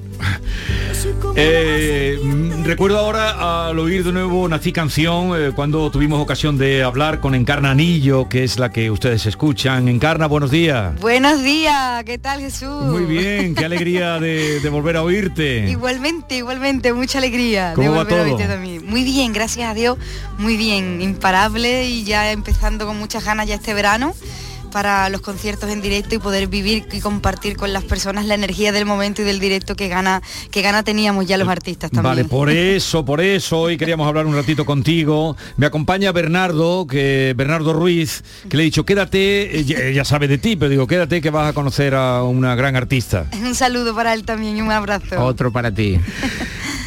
Eh, recuerdo ahora al oír de nuevo Nací Canción eh, cuando tuvimos ocasión de hablar con Encarna Anillo, que es la que ustedes escuchan. Encarna, buenos días. Buenos días, ¿qué tal Jesús? Muy bien, qué alegría de, de volver a oírte. [laughs] Igualmente, igualmente, mucha alegría ¿Cómo de va volver a oírte también. Muy bien, gracias a Dios, muy bien, imparable y ya empezando con muchas ganas ya este verano para los conciertos en directo y poder vivir y compartir con las personas la energía del momento y del directo que gana que gana teníamos ya los artistas también. Vale, por eso, por eso hoy queríamos hablar un ratito contigo. Me acompaña Bernardo, que Bernardo Ruiz, que le he dicho, quédate, ella, ella sabe de ti, pero digo, quédate que vas a conocer a una gran artista. [laughs] Un saludo para él también y un abrazo. Otro para ti. [laughs]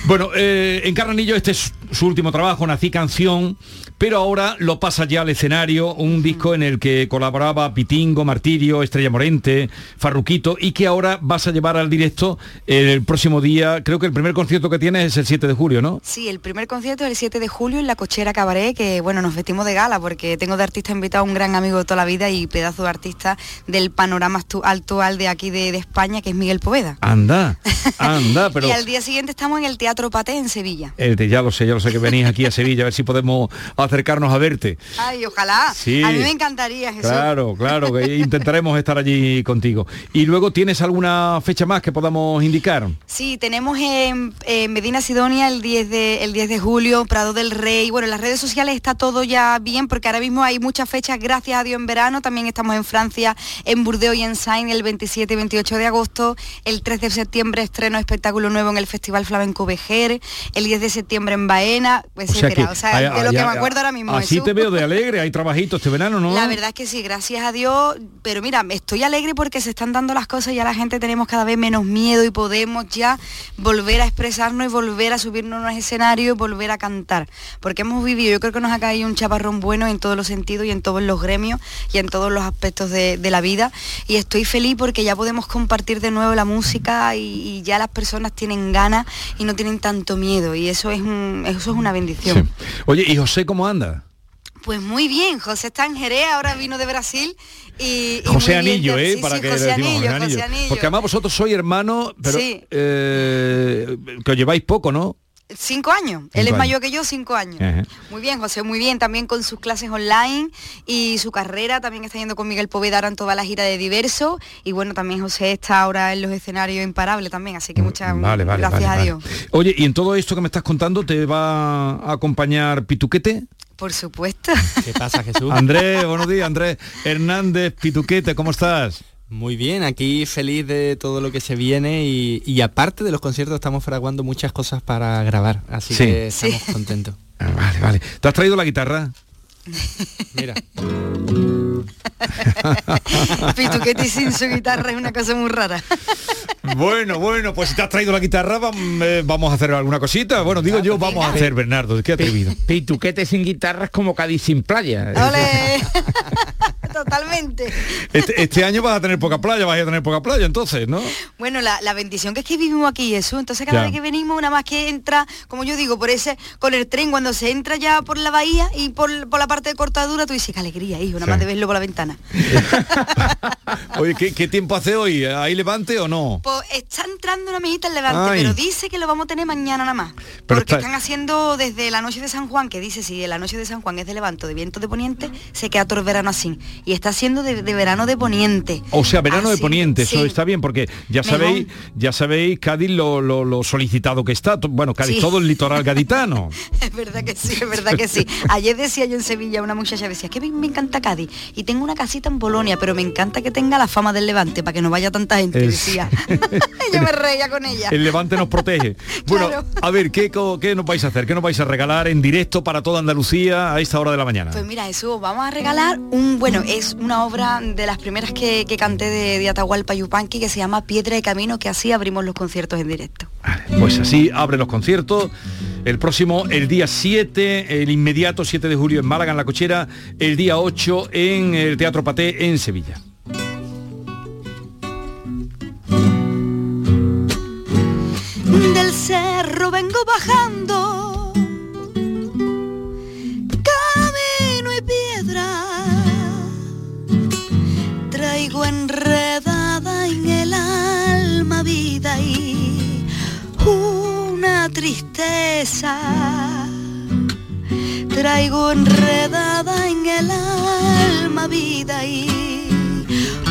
Bueno, eh, Encarna Anillo, este es su último trabajo, Nací Canción, pero ahora lo pasa ya al escenario, un disco en el que colaboraba Pitingo, Martirio, Estrella Morente, Farruquito, y que ahora vas a llevar al directo el próximo día, creo que el primer concierto que tienes es el 7 de julio, ¿no? Sí, el primer concierto es el 7 de julio en la Cochera Cabaret, que bueno, nos vestimos de gala porque tengo de artista invitado a un gran amigo de toda la vida y pedazo de artista del panorama actu- actual de aquí de, de España, que es Miguel Poveda. Anda, anda, [laughs] pero... Y al día siguiente estamos en el Teatro Paté en Sevilla. Eh, ya lo sé, ya lo sé que venís aquí a Sevilla a ver si podemos acercarnos a verte. Ay, ojalá. Sí. A mí me encantaría, Jesús. Claro, claro, que [laughs] intentaremos estar allí contigo. Y luego tienes alguna fecha más que podamos indicar. Sí, tenemos en, en Medina Sidonia el 10, de, el 10 de julio, Prado del Rey. Bueno, en las redes sociales está todo ya bien porque ahora mismo hay muchas fechas, gracias a Dios, en verano. También estamos en Francia, en Burdeos y en Sain el 27 y 28 de agosto. El 3 de septiembre estreno espectáculo nuevo en el Festival Flamenco Vejer. El 10 de septiembre en Baena, etcétera. O sea, hay- de lo hay- que me hay- acuerdo ahora mismo. Así Jesús. te veo de [laughs] alegre, hay trabajito este verano, ¿no? La verdad es que sí, gracias a Dios. Pero mira, estoy alegre porque se están dando las cosas, ya la gente tenemos cada vez menos miedo y podemos ya volver a expresarnos y volver a subirnos a un escenario y volver a cantar. Porque hemos vivido, yo creo que nos ha caído un chaparrón bueno en todos los sentidos y en todos los gremios y en todos los aspectos de, de la vida. Y estoy feliz porque ya podemos compartir de nuevo la música y, y ya las personas tienen ganas y no tienen tanto miedo. Y eso es, un- eso es una bendición. Oye, ¿y José cómo anda? Pues muy bien, José está en Jerez, ahora vino de Brasil y... y José bien, Anillo, ¿eh? sí, Para sí, que José José Anillo. Porque además vosotros sois hermanos, pero Sí. eh, que os lleváis poco, ¿no? Cinco años. Él es años. mayor que yo, cinco años. Ajá. Muy bien, José, muy bien. También con sus clases online y su carrera. También está yendo con Miguel Poveda ahora en toda la gira de Diverso. Y bueno, también José está ahora en los escenarios imparable también. Así que muchas Vale, vale, gracias vale, a vale. Dios. Oye, ¿y en todo esto que me estás contando te va a acompañar Pituquete? Por supuesto. ¿Qué pasa, Jesús? Andrés, buenos días, Andrés Hernández, Pituquete, ¿cómo estás? Muy bien, aquí feliz de todo lo que se viene y, y aparte de los conciertos estamos fraguando muchas cosas para grabar, así Sí. que estamos Sí. contentos. [laughs] Ah, Vale, vale. ¿Te has traído la guitarra? Mira. [laughs] Pituquete sin su guitarra es una cosa muy rara. [laughs] Bueno, bueno, pues si te has traído la guitarra, eh, vamos a hacer alguna cosita. Bueno, digo yo, vamos a hacer, Bernardo, qué atrevido. Pituquete sin guitarra es como Cádiz sin playa. ¡Ole! Totalmente. Este, este año vas a tener poca playa, vas a tener poca playa, entonces, ¿no? Bueno, la, la bendición que es que vivimos aquí, Jesús. Entonces cada Ya. vez que venimos, una más que entra, como yo digo, por ese, con el tren, cuando se entra ya por la bahía y por, por la parte de cortadura, tú dices, qué alegría, hijo, nada Sí. más de verlo por la ventana. [laughs] Oye, ¿qué, qué tiempo hace hoy? ¿Hay levante o no? Pues está entrando una amiguita el levante, Ay. pero dice que lo vamos a tener mañana nada más. Pero porque está- están haciendo desde la noche de San Juan, que dice si la noche de San Juan es de levante o de viento de poniente, se queda todo el verano así. Y está haciendo de, de verano de poniente. O sea, verano de poniente, eso está bien, porque ya Mejor. sabéis, ya sabéis, Cádiz lo, lo- lo solicitado que está. Bueno, Cádiz, Sí. todo el litoral gaditano. [laughs] Es verdad que sí, es verdad que sí. Ayer decía yo en Sevilla, una muchacha decía, que me, me encanta Cádiz y tengo una casita en Polonia, pero me encanta que tenga la fama del Levante para que no vaya tanta gente, Es- decía. [laughs] [laughs] yo me reía con ella. El levante nos protege. Bueno, Claro. a ver, ¿qué, ¿qué nos vais a hacer? ¿Qué nos vais a regalar en directo para toda Andalucía a esta hora de la mañana? Pues mira, eso vamos a regalar un, bueno, es una obra de las primeras que, que canté de, de Atahualpa Yupanqui que se llama Piedra de Camino, que así abrimos los conciertos en directo. Pues así abre los conciertos. El próximo, el día 7, el inmediato 7 de julio en Málaga, en La Cochera. El día 8 en el Teatro Paté en Sevilla. Del cerro vengo bajando, Traigo enredada en el alma vida y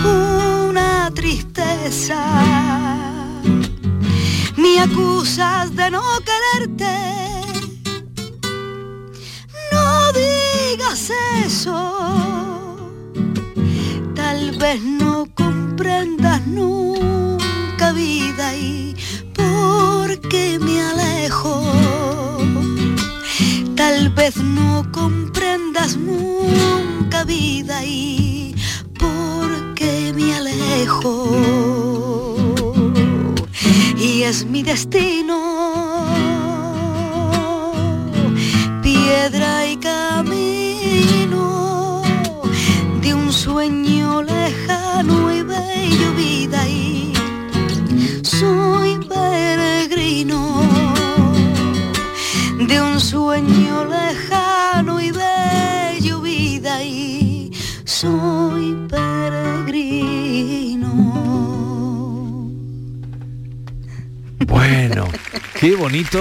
una tristeza. Me acusas de no quererte. No digas eso. Tal vez no comprendas nunca vida y por qué me alejo. Tal vez no comprendas nunca vida y por qué me alejo y es mi destino. Piedra y camino de un sueño lejano y bello vida y soy sueño lejano y bello vida y soy peregrino. Bueno, qué bonito.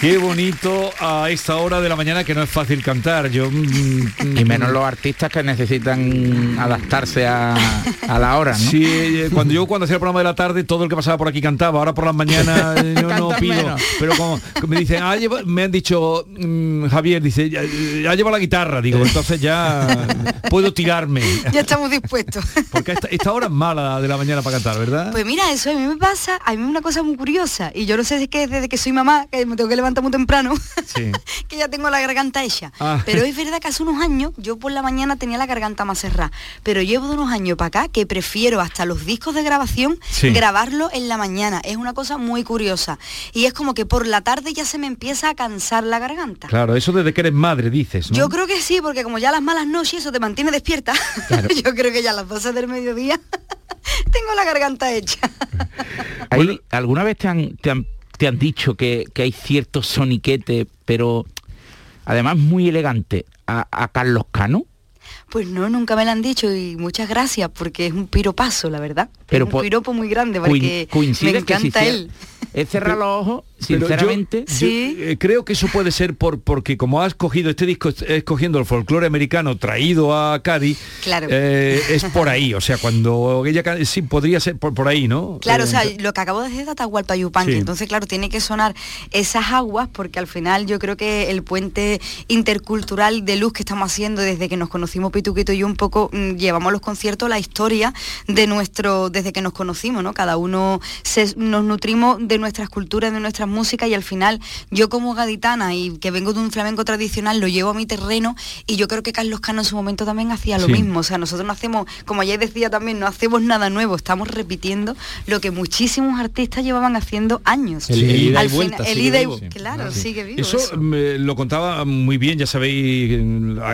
Qué bonito a esta hora de la mañana que no es fácil cantar. Yo mm, Y menos los artistas que necesitan adaptarse a, a la hora, ¿no? Sí, eh, cuando yo cuando hacía el programa de la tarde todo el que pasaba por aquí cantaba. Ahora por las mañanas [laughs] eh, yo no pido. menos. Pero como me dicen, ah, lleva- me han dicho mm, Javier dice, ya, ya lleva la guitarra. Digo, entonces ya puedo tirarme. [laughs] Ya estamos dispuestos. [laughs] Porque esta, esta hora es mala de la mañana para cantar, ¿verdad? Pues mira, eso a mí me pasa, a mí una cosa muy curiosa, y yo no sé si es que desde que soy mamá, que me tengo que levantar muy temprano, Sí. [laughs] que ya tengo la garganta hecha. Ah. Pero es verdad que hace unos años, yo por la mañana tenía la garganta más cerrada, pero llevo de unos años para acá que prefiero hasta los discos de grabación Sí. grabarlo en la mañana. Es una cosa muy curiosa. Y es como que por la tarde ya se me empieza a cansar la garganta. Claro, eso desde que eres madre, dices, ¿no? Yo creo que sí, porque como ya las malas noches eso te mantiene despierta, [laughs] yo creo que ya a las 12 del mediodía [laughs] tengo la garganta hecha. Ahí, ¿Alguna vez te han, te han, te han dicho que, que hay cierto soniquete, pero además muy elegante, a, a Carlos Cano? Pues no, nunca me lo han dicho y muchas gracias porque es un piropazo, la verdad. Pero es un po- piropo muy grande porque coincide me que si encanta él. Él cerra [laughs] los ojos Pero yo- sinceramente. yo, eh, creo que eso puede ser por porque como has cogido este disco, es- escogiendo el folclore americano traído a Cádiz, Claro. eh, es por ahí. O sea, cuando ella sí podría ser por, por ahí, ¿no? Claro, o Eh, sea, lo que acabo de decir es Atahualpa Yupanqui, Sí. entonces claro, tiene que sonar esas aguas porque al final yo creo que el puente intercultural de luz que estamos haciendo desde que nos conocimos Pituquito y yo un poco mm, llevamos los conciertos la historia de nuestro, desde que nos conocimos, ¿no? Cada uno se- nos nutrimos de nuestras culturas, de nuestras músicas y al final yo como gaditana y que vengo de un flamenco tradicional lo llevo a mi terreno y yo creo que Carlos Cano en su momento también hacía lo Sí. mismo, o sea, nosotros no hacemos, como ayer decía también, no hacemos nada nuevo, estamos repitiendo lo que muchísimos artistas llevaban haciendo años. El- el ida y Al vuelta, final- el ida y- claro, Sí. sigue vivo. Eso, eso. me lo contaba muy bien, ya sabéis,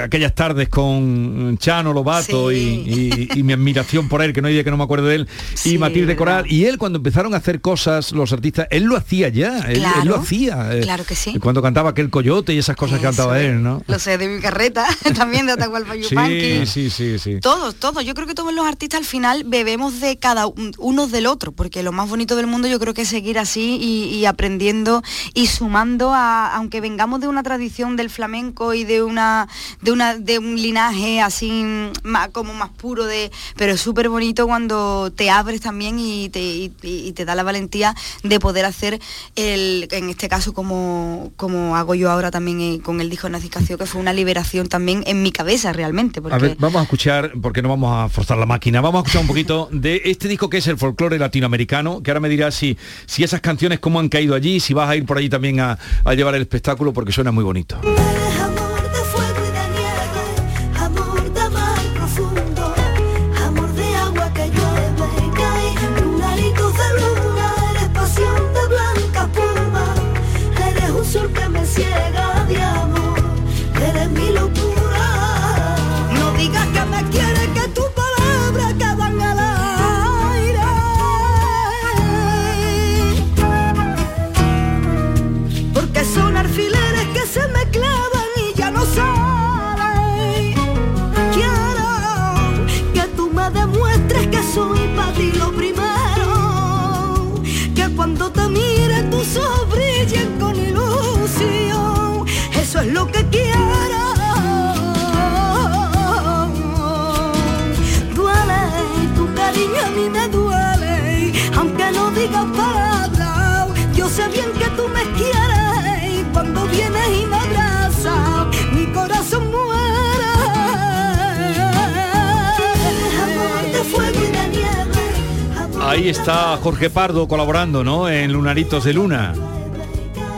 aquellas tardes con Chano Lobato y, y- y mi admiración por él, que no hay día que no me acuerdo de él, y Matilde. Coral. Y él cuando empezaron a hacer cosas, los artistas, él lo hacía ya, él, él lo Claro, hacía. eh, claro que sí. Cuando cantaba aquel coyote y esas cosas que cantaba él, ¿no? Lo sé de mi carreta, [laughs] también de Atahualpa Sí, Yupanqui. sí, sí, sí. Todos, todos. Yo creo que todos los artistas al final bebemos de cada un- uno del otro, porque lo más bonito del mundo yo creo que es seguir así y, y aprendiendo y sumando a, aunque vengamos de una tradición del flamenco y de una, de una, de un linaje así más, como más puro de, pero es súper bonito cuando te abres también y te, y- y te da la valentía de poder hacer el, en este caso como, como hago yo ahora también eh, con el disco Nacicacio, que fue una liberación también en mi cabeza realmente. Porque A ver, vamos a escuchar, porque no vamos a forzar la máquina, vamos a escuchar un poquito de este disco que es el folclore latinoamericano, que ahora me dirás si, si esas canciones cómo han caído allí, si vas a ir por allí también a, a llevar el espectáculo, porque suena muy bonito. Sé bien que tú me quieres. Y cuando vienes y me abrazas, mi corazón muere. Amor de fuego y de nieve. Ahí está Jorge Pardo colaborando, ¿no? En Lunaritos de Luna.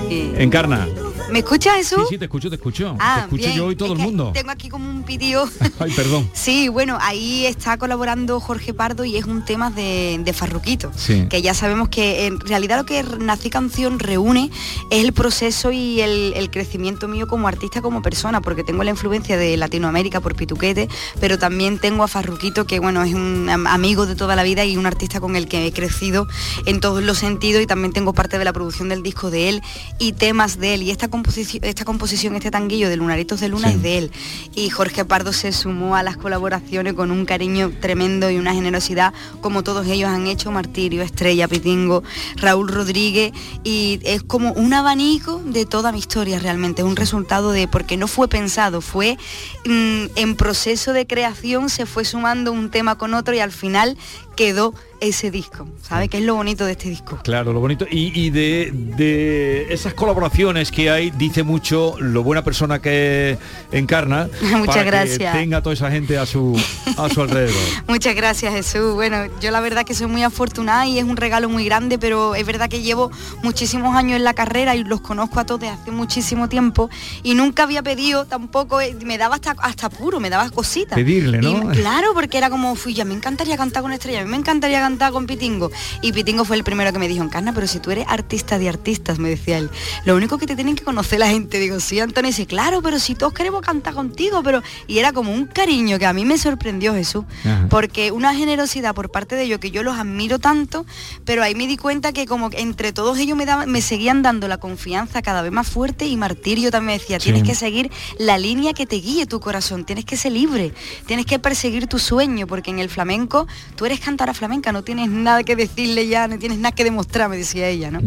Encarna. ¿Me escuchas eso? Sí, sí, te escucho, te escucho. Ah, te escucho bien. yo y todo Es el mundo. Tengo aquí como un pitido. [laughs] Ay, perdón. Sí, bueno, ahí está colaborando Jorge Pardo y es un tema de, de Farruquito. Sí. Que ya sabemos que en realidad lo que Nací Canción reúne es el proceso y el, el crecimiento mío como artista, como persona, porque tengo la influencia de Latinoamérica por Pituquete, pero también tengo a Farruquito, que bueno, es un am- amigo de toda la vida y un artista con el que he crecido en todos los sentidos y también tengo parte de la producción del disco de él y temas de él. Y esta composición, esta composición este tanguillo de Lunaritos de Luna Sí. es de él. Y Jorge Pardo se sumó a las colaboraciones con un cariño tremendo y una generosidad como todos ellos han hecho, Martirio, Estrella, Pitingo, Raúl Rodríguez, y es como un abanico de toda mi historia realmente, es un resultado de, porque no fue pensado, fue mm, en proceso de creación, se fue sumando un tema con otro y al final quedó ese disco, ¿sabes? Que es lo bonito de este disco. Claro, lo bonito. Y, y de, de esas colaboraciones que hay, dice mucho lo buena persona que encarna. [laughs] Muchas para gracias. Que tenga toda esa gente a su, a su alrededor. [laughs] Muchas gracias Jesús. Bueno, yo la verdad que soy muy afortunada y es un regalo muy grande, pero es verdad que llevo muchísimos años en la carrera y los conozco a todos desde hace muchísimo tiempo y nunca había pedido tampoco, eh, me daba hasta, hasta puro, me daba cositas. Pedirle, ¿no? Y, claro, porque era como, fui, ya me encantaría cantar con Estrella, mí me encantaría cantar con Pitingo. Y Pitingo fue el primero que me dijo, Encarna, pero si tú eres artista de artistas, me decía él, lo único que te tienen que conocer la gente. Digo, sí, Antonio, dice, claro, pero si todos queremos cantar contigo, pero... Y era como un cariño que a mí me sorprendió Jesús, Ajá. porque una generosidad por parte de ellos que yo los admiro tanto, pero ahí me di cuenta que como que entre todos ellos me, daban, me seguían dando la confianza cada vez más fuerte y Martirio también decía, Sí. tienes que seguir la línea que te guíe tu corazón, tienes que ser libre, tienes que perseguir tu sueño, porque en el flamenco tú eres cantora flamenca, no tienes nada que decirle ya, no tienes nada que demostrar, me decía ella, ¿no?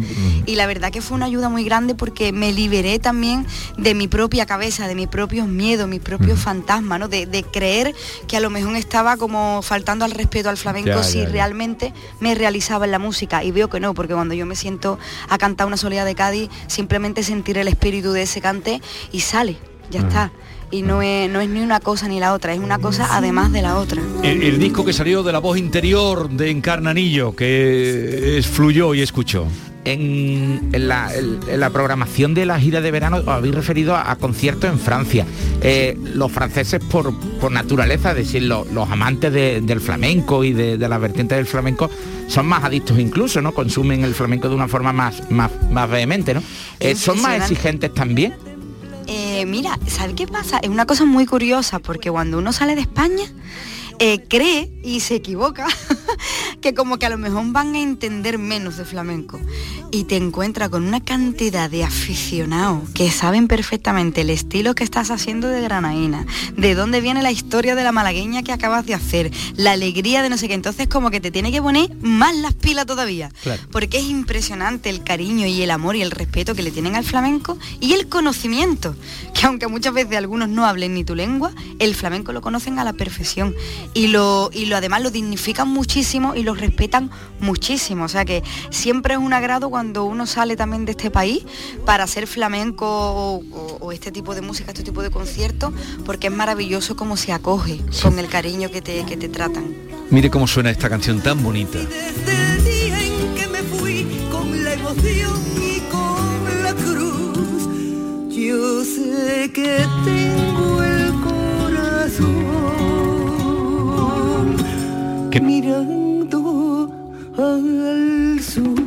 Y la verdad que fue una ayuda muy grande porque me liberé también de mi propia cabeza, de mis propios miedos, mis propios fantasmas, ¿no? De, de creer que a lo mejor estaba como faltando al respeto al flamenco Ya, si ya, ya. realmente me realizaba en la música. Y veo que no, porque cuando yo me siento a cantar una soledad de Cádiz, simplemente sentir el espíritu de ese cante y sale, ya está. Y no es, no es ni una cosa ni la otra, es una cosa además de la otra. El, el disco que salió de la voz interior de Encarnanillo, que es, fluyó y escuchó. en, en la, en- la programación de la gira de verano os habéis referido a, a conciertos en Francia. Eh, los franceses por, por naturaleza, es decir, lo- los amantes de- del flamenco y de, de las vertientes del flamenco son más adictos incluso, ¿no? Consumen el flamenco de una forma más, más, más vehemente, ¿no? Eh, son más exigentes también. Mira, ¿sabes qué pasa? Es una cosa muy curiosa porque cuando uno sale de España eh, cree y se equivoca [laughs] que como que a lo mejor van a entender menos de flamenco. Y te encuentras con una cantidad de aficionados que saben perfectamente el estilo que estás haciendo de Granaína, de dónde viene la historia de la malagueña que acabas de hacer, la alegría de no sé qué, entonces como que te tiene que poner más las pilas todavía porque es impresionante el cariño y el amor y el respeto que le tienen al flamenco y el conocimiento, que aunque muchas veces algunos no hablen ni tu lengua, el flamenco lo conocen a la perfección y lo, y lo además lo dignifican muchísimo y lo respetan muchísimo, o sea que siempre es un agrado cuando uno sale también de este país para hacer flamenco o, o- o este tipo de música, este tipo de conciertos, porque es maravilloso cómo se acoge con el cariño que te, que te tratan. Mire cómo suena esta canción tan bonita. el día en que me fui con la emoción y con la cruz. Yo sé que tengo el corazón mirando al sur.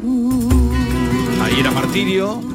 Ahí era Martirio.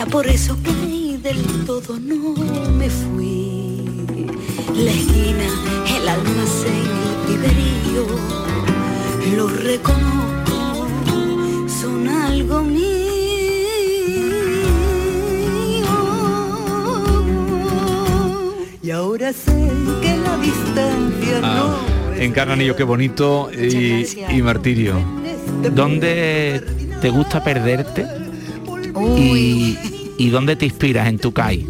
Será por eso que del todo no me fui. La esquina, el almacén, el piberío, lo reconozco, son algo mío. Y ahora sé que la distancia Ah, Encarnanillo, qué bonito. Y, y Martirio. ¿Dónde te gusta perderte? Y, y dónde te inspiras en tu CAI?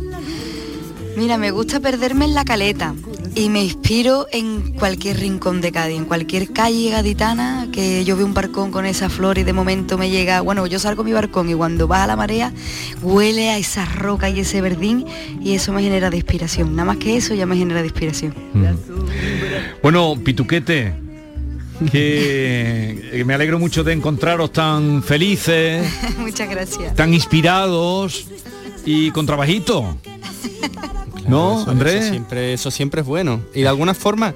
Mira, me gusta perderme en la caleta y me inspiro en cualquier rincón de Cádiz, en cualquier calle gaditana que yo veo un barcón con esa flor y de momento me llega, bueno, yo salgo a mi barcón y cuando baja la marea huele a esa roca y ese verdín y eso me genera de inspiración. Nada más que eso ya me genera de inspiración. Bueno, Pituquete, que que me alegro mucho de encontraros tan felices, [laughs] Muchas gracias. tan inspirados y con trabajito. ¿No, Eso- Andrés? Eso siempre, eso siempre es bueno. Y de alguna forma,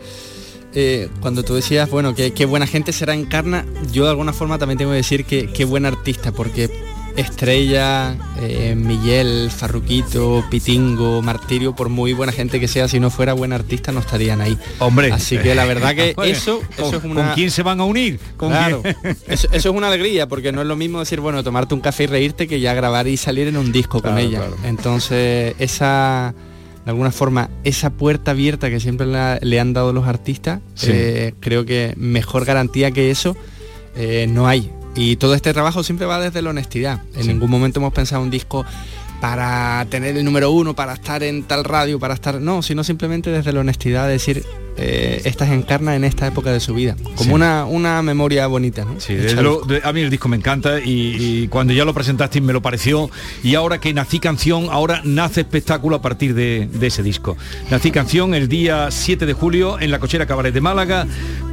eh, cuando tú decías, bueno, que qué buena gente será Encarna, yo de alguna forma también tengo que decir que qué buen artista, porque Estrella, eh, Miguel, Farruquito, Pitingo, Martirio, por muy buena gente que sea, si no fuera buen artista no estarían ahí. Hombre. Así que la verdad que [laughs] eso, ¿con- es una... ¿Con quién se van a unir? ¿Con Claro, [laughs] eso, eso es una alegría porque no es lo mismo decir, bueno, tomarte un café y reírte que ya grabar y salir en un disco con ella. claro. Entonces, esa, de alguna forma, esa puerta abierta que siempre la- le han dado los artistas, Sí. eh, creo que mejor garantía que eso eh, no hay. Y todo este trabajo siempre va desde la honestidad. En ningún momento hemos pensado un disco para tener el número uno, para estar en tal radio, para estar... No, sino simplemente desde la honestidad de decir, eh, estas encarna en esta época de su vida. Como Sí. una, una memoria bonita, ¿no? Sí, de- de- a mí el disco me encanta y, y cuando ya lo presentaste me lo pareció y ahora que nací canción, ahora nace espectáculo a partir de, de ese disco. Nací canción el día 7 de julio en la Cochera Cabaret de Málaga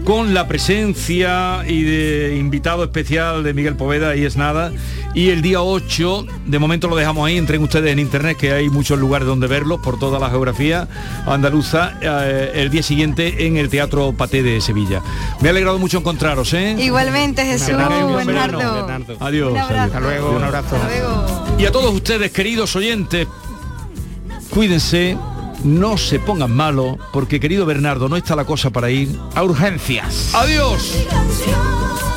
con la presencia y de invitado especial de Miguel Poveda y es nada. Y el día 8, de momento lo dejamos ahí, entren ustedes en internet que hay muchos lugares donde verlos por toda la geografía andaluza, eh, el día siguiente en el Teatro Paté de Sevilla. Me ha alegrado mucho encontraros, ¿eh? Igualmente Jesús, Bernardo. Adiós. Un abrazo. Hasta luego, un abrazo. Y a todos ustedes, queridos oyentes, cuídense, no se pongan malos, porque querido Bernardo, no está la cosa para ir a urgencias. Adiós. canción